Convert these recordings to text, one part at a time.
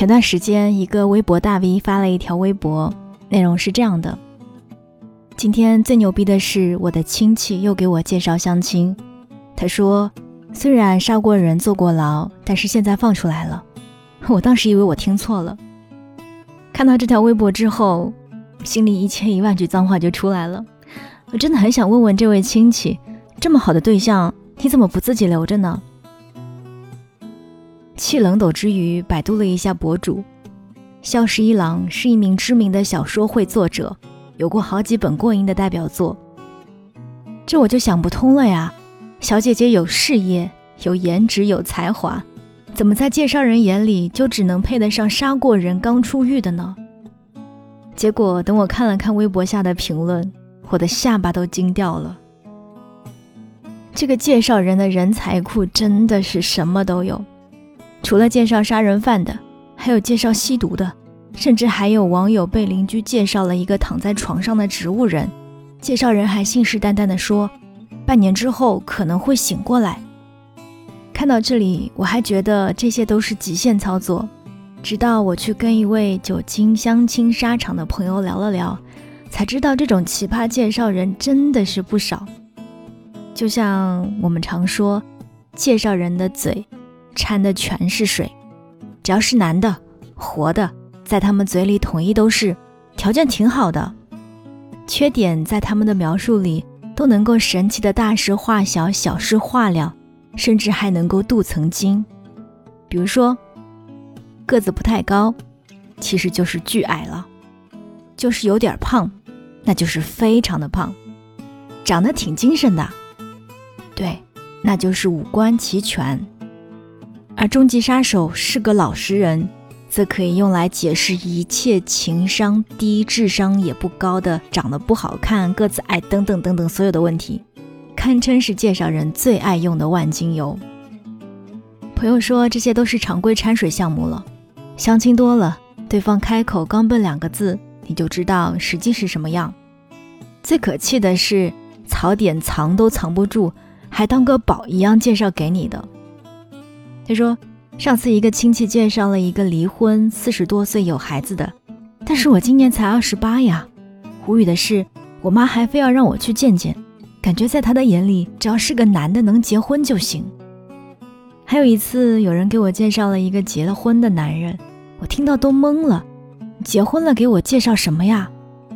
前段时间，一个微博大 V 发了一条微博，内容是这样的：今天最牛逼的是，我的亲戚又给我介绍相亲。他说，虽然杀过人、坐过牢，但是现在放出来了。我当时以为我听错了。看到这条微博之后，心里一千一万句脏话就出来了。我真的很想问问这位亲戚，这么好的对象，你怎么不自己留着呢？气冷斗之余，百度了一下博主，萧十一郎是一名知名的小说会作者，有过好几本过硬的代表作。这我就想不通了呀，小姐姐有事业、有颜值、有才华。怎么在介绍人眼里就只能配得上杀过人、刚出狱的呢？结果等我看了看微博下的评论，我的下巴都惊掉了。这个介绍人的人才库真的是什么都有，除了介绍杀人犯的，还有介绍吸毒的，甚至还有网友被邻居介绍了一个躺在床上的植物人，介绍人还信誓旦旦地说，半年之后可能会醒过来。看到这里，我还觉得这些都是极限操作。直到我去跟一位久经相亲沙场的朋友聊了聊，才知道这种奇葩介绍人真的是不少。就像我们常说，介绍人的嘴 掺的全是水，只要是男的、活的，在他们嘴里统一都是条件挺好的，缺点在他们的描述里都能够神奇的大事化小，小事化了。甚至还能够镀层金，比如说个子不太高，其实就是巨矮了；就是有点胖，那就是非常的胖；长得挺精神的，对，那就是五官齐全。而终极杀手是个老实人，则可以用来解释一切情商低、智商也不高的、长得不好看、个子矮等等等等所有的问题。堪称是介绍人最爱用的万金油。朋友说这些都是常规掺水项目了，相亲多了，对方开口刚奔两个字，你就知道实际是什么样。最可气的是槽点藏都藏不住，还当个宝一样介绍给你的。他说上次一个亲戚介绍了一个离婚、四十多岁有孩子的，但是我今年才二十八呀。无语的是，我妈还非要让我去见见。感觉在他的眼里，只要是个男的能结婚就行。还有一次，有人给我介绍了一个结了婚的男人，我听到都懵了。结婚了给我介绍什么呀？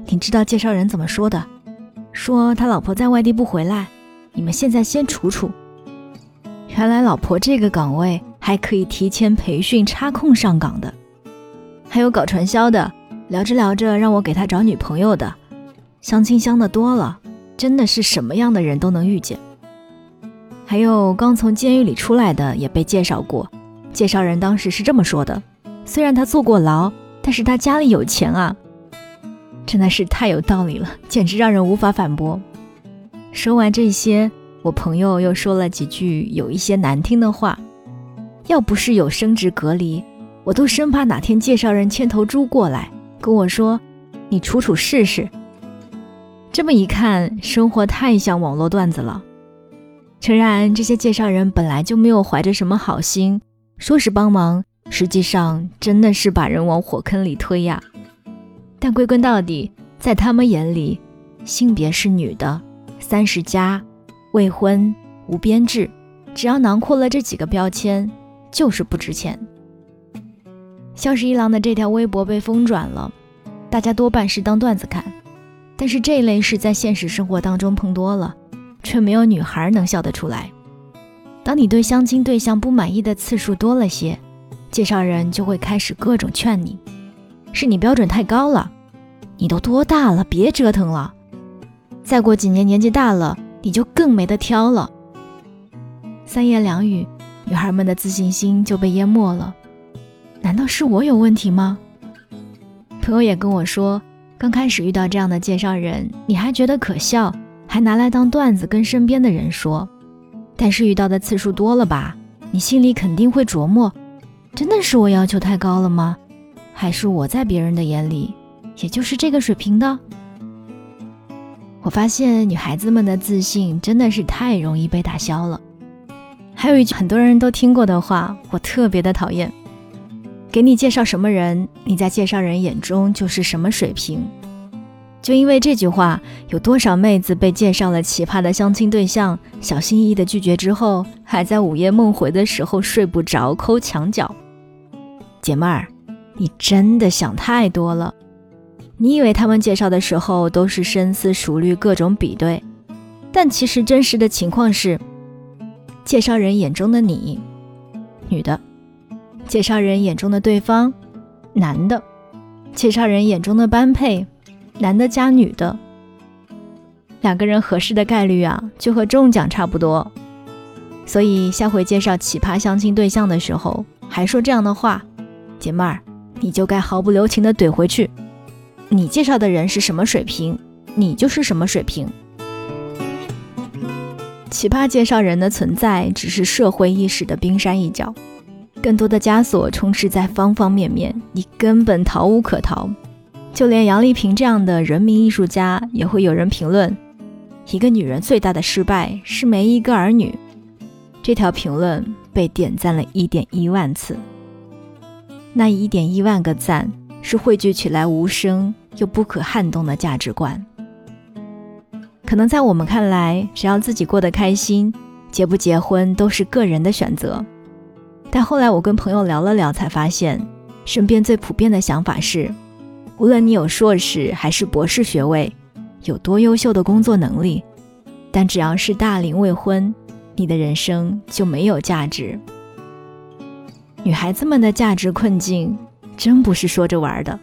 你知道介绍人怎么说的？说他老婆在外地不回来，你们现在先处处。原来老婆这个岗位还可以提前培训插空上岗的，还有搞传销的，聊着聊着让我给他找女朋友的，相亲相的多了。真的是什么样的人都能遇见。还有刚从监狱里出来的也被介绍过，介绍人当时是这么说的：虽然他坐过牢，但是他家里有钱啊，真的是太有道理了，简直让人无法反驳。说完这些，我朋友又说了几句有一些难听的话。要不是有生殖隔离，我都生怕哪天介绍人牵头猪过来跟我说：“你处处试试。”这么一看，生活太像网络段子了。诚然，这些介绍人本来就没有怀着什么好心，说是帮忙，实际上真的是把人往火坑里推呀。但归根到底，在他们眼里，性别是女的，三十加，未婚，无编制，只要囊括了这几个标签，就是不值钱。萧十一郎的这条微博被疯转了，大家多半是当段子看。但是这类事在现实生活当中碰多了，却没有女孩能笑得出来。当你对相亲对象不满意的次数多了些，介绍人就会开始各种劝你：是你标准太高了，你都多大了，别折腾了。再过几年年纪大了，你就更没得挑了。三言两语，女孩们的自信心就被淹没了。难道是我有问题吗？朋友也跟我说。刚开始遇到这样的介绍人，你还觉得可笑，还拿来当段子跟身边的人说。但是遇到的次数多了吧，你心里肯定会琢磨：真的是我要求太高了吗？还是我在别人的眼里，也就是这个水平的？我发现女孩子们的自信真的是太容易被打消了。还有一句很多人都听过的话，我特别的讨厌：给你介绍什么人，你在介绍人眼中就是什么水平。就因为这句话，有多少妹子被介绍了奇葩的相亲对象，小心翼翼的拒绝之后，还在午夜梦回的时候睡不着，抠墙角。姐妹儿，你真的想太多了。你以为他们介绍的时候都是深思熟虑，各种比对，但其实真实的情况是，介绍人眼中的你，女的；介绍人眼中的对方，男的；介绍人眼中的般配。男的加女的，两个人合适的概率啊，就和中奖差不多。所以下回介绍奇葩相亲对象的时候，还说这样的话，姐妹儿，你就该毫不留情的怼回去。你介绍的人是什么水平，你就是什么水平。奇葩介绍人的存在，只是社会意识的冰山一角，更多的枷锁充斥在方方面面，你根本逃无可逃。就连杨丽萍这样的人民艺术家，也会有人评论：一个女人最大的失败是没一个儿女。这条评论被点赞了一点一万次。那一点一万个赞，是汇聚起来无声又不可撼动的价值观。可能在我们看来，只要自己过得开心，结不结婚都是个人的选择。但后来我跟朋友聊了聊，才发现，身边最普遍的想法是。无论你有硕士还是博士学位，有多优秀的工作能力，但只要是大龄未婚，你的人生就没有价值。女孩子们的价值困境真不是说着玩的。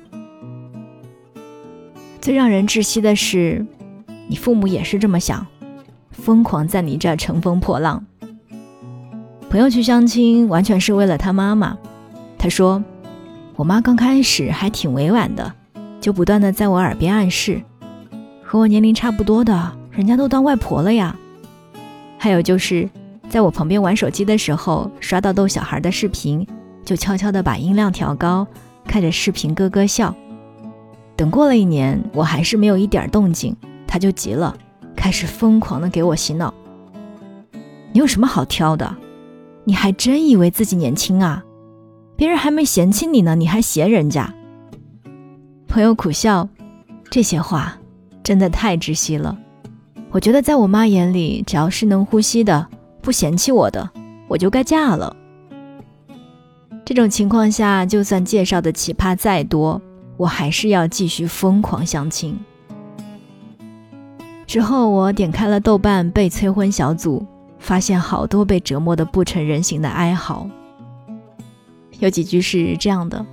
最让人窒息的是，你父母也是这么想，疯狂在你这儿乘风破浪。朋友去相亲，完全是为了他妈妈。他说：“我妈刚开始还挺委婉的。”就不断的在我耳边暗示，和我年龄差不多的，人家都当外婆了呀。还有就是，在我旁边玩手机的时候，刷到逗小孩的视频，就悄悄的把音量调高，看着视频咯咯笑。等过了一年，我还是没有一点动静，他就急了，开始疯狂的给我洗脑。你有什么好挑的？你还真以为自己年轻啊？别人还没嫌弃你呢，你还嫌人家？朋友苦笑，这些话真的太窒息了。我觉得在我妈眼里，只要是能呼吸的、不嫌弃我的，我就该嫁了。这种情况下，就算介绍的奇葩再多，我还是要继续疯狂相亲。之后，我点开了豆瓣被催婚小组，发现好多被折磨的不成人形的哀嚎。有几句是这样的：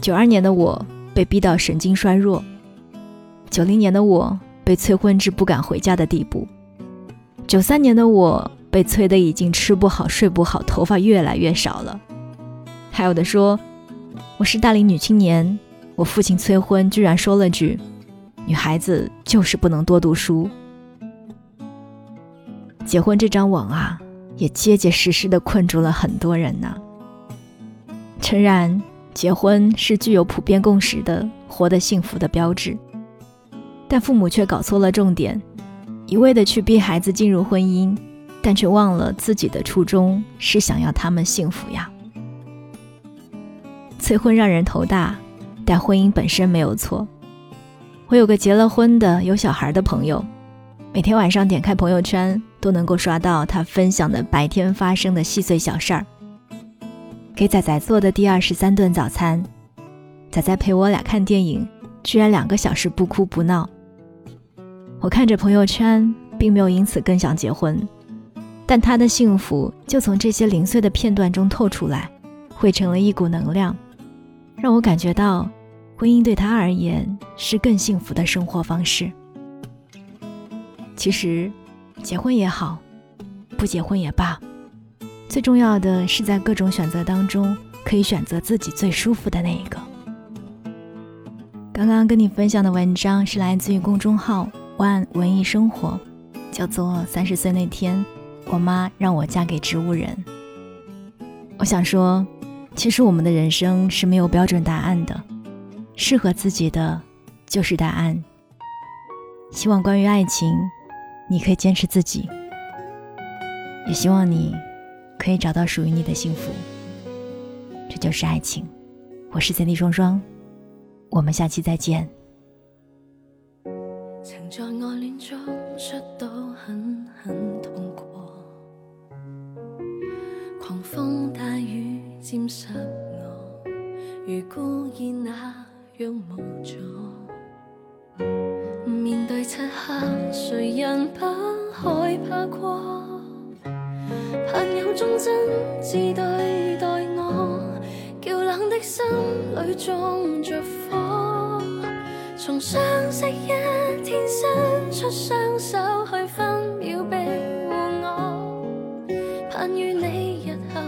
九二年的我。被逼到神经衰弱，九零年的我被催婚至不敢回家的地步，九三年的我被催得已经吃不好睡不好，头发越来越少了。还有的说我是大龄女青年，我父亲催婚居然说了句：“女孩子就是不能多读书。”结婚这张网啊，也结结实实的困住了很多人呐。诚然。结婚是具有普遍共识的活得幸福的标志，但父母却搞错了重点，一味的去逼孩子进入婚姻，但却忘了自己的初衷是想要他们幸福呀。催婚让人头大，但婚姻本身没有错。我有个结了婚的有小孩的朋友，每天晚上点开朋友圈都能够刷到他分享的白天发生的细碎小事儿。给仔仔做的第二十三顿早餐，仔仔陪我俩看电影，居然两个小时不哭不闹。我看着朋友圈，并没有因此更想结婚，但他的幸福就从这些零碎的片段中透出来，汇成了一股能量，让我感觉到婚姻对他而言是更幸福的生活方式。其实，结婚也好，不结婚也罢。最重要的是，在各种选择当中，可以选择自己最舒服的那一个。刚刚跟你分享的文章是来自于公众号“万文艺生活”，叫做《三十岁那天，我妈让我嫁给植物人》。我想说，其实我们的人生是没有标准答案的，适合自己的就是答案。希望关于爱情，你可以坚持自己，也希望你。可以找到属于你的幸福，这就是爱情。我是三 D 双双，我们下期再见。曾在爱恋中出到很沾湿我，如故意那样无助。面对漆黑，谁人不害怕过？朋友忠真挚对待我，叫冷的心里种着火。从相识一天伸出双手去分秒庇护我，盼与你日后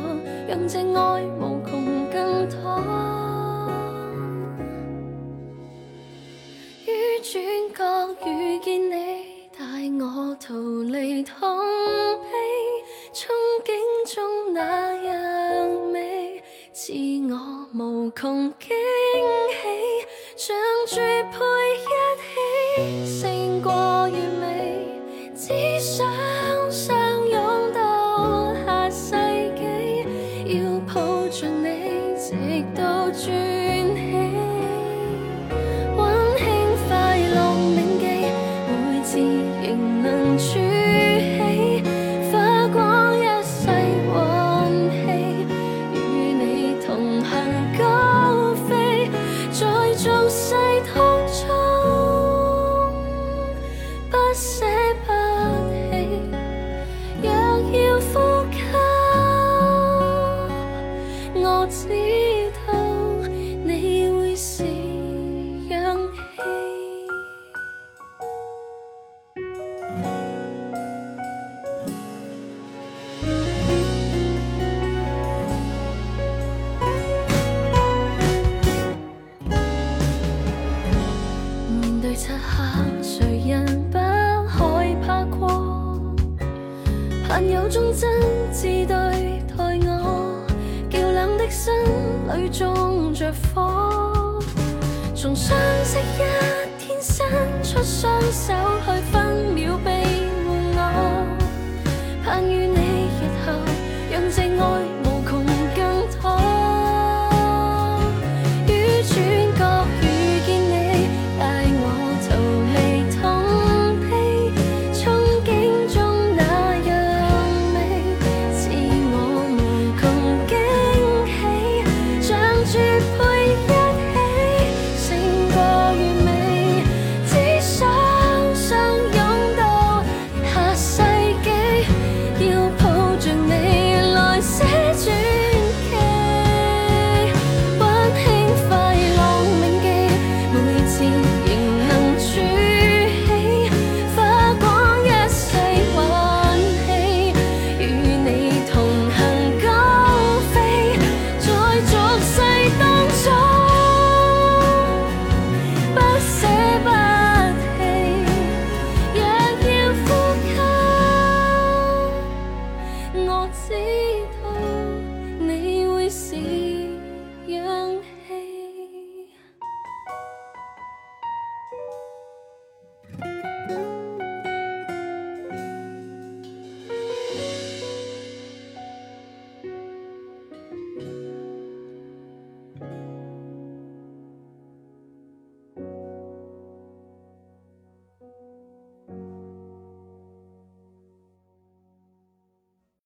让这爱转角遇见你，带我逃离痛悲。憧憬中那样美，赐我无穷惊喜，像绝心裏種着火。从相识一天伸出双手去分秒庇护我，盼与你日后让这爱次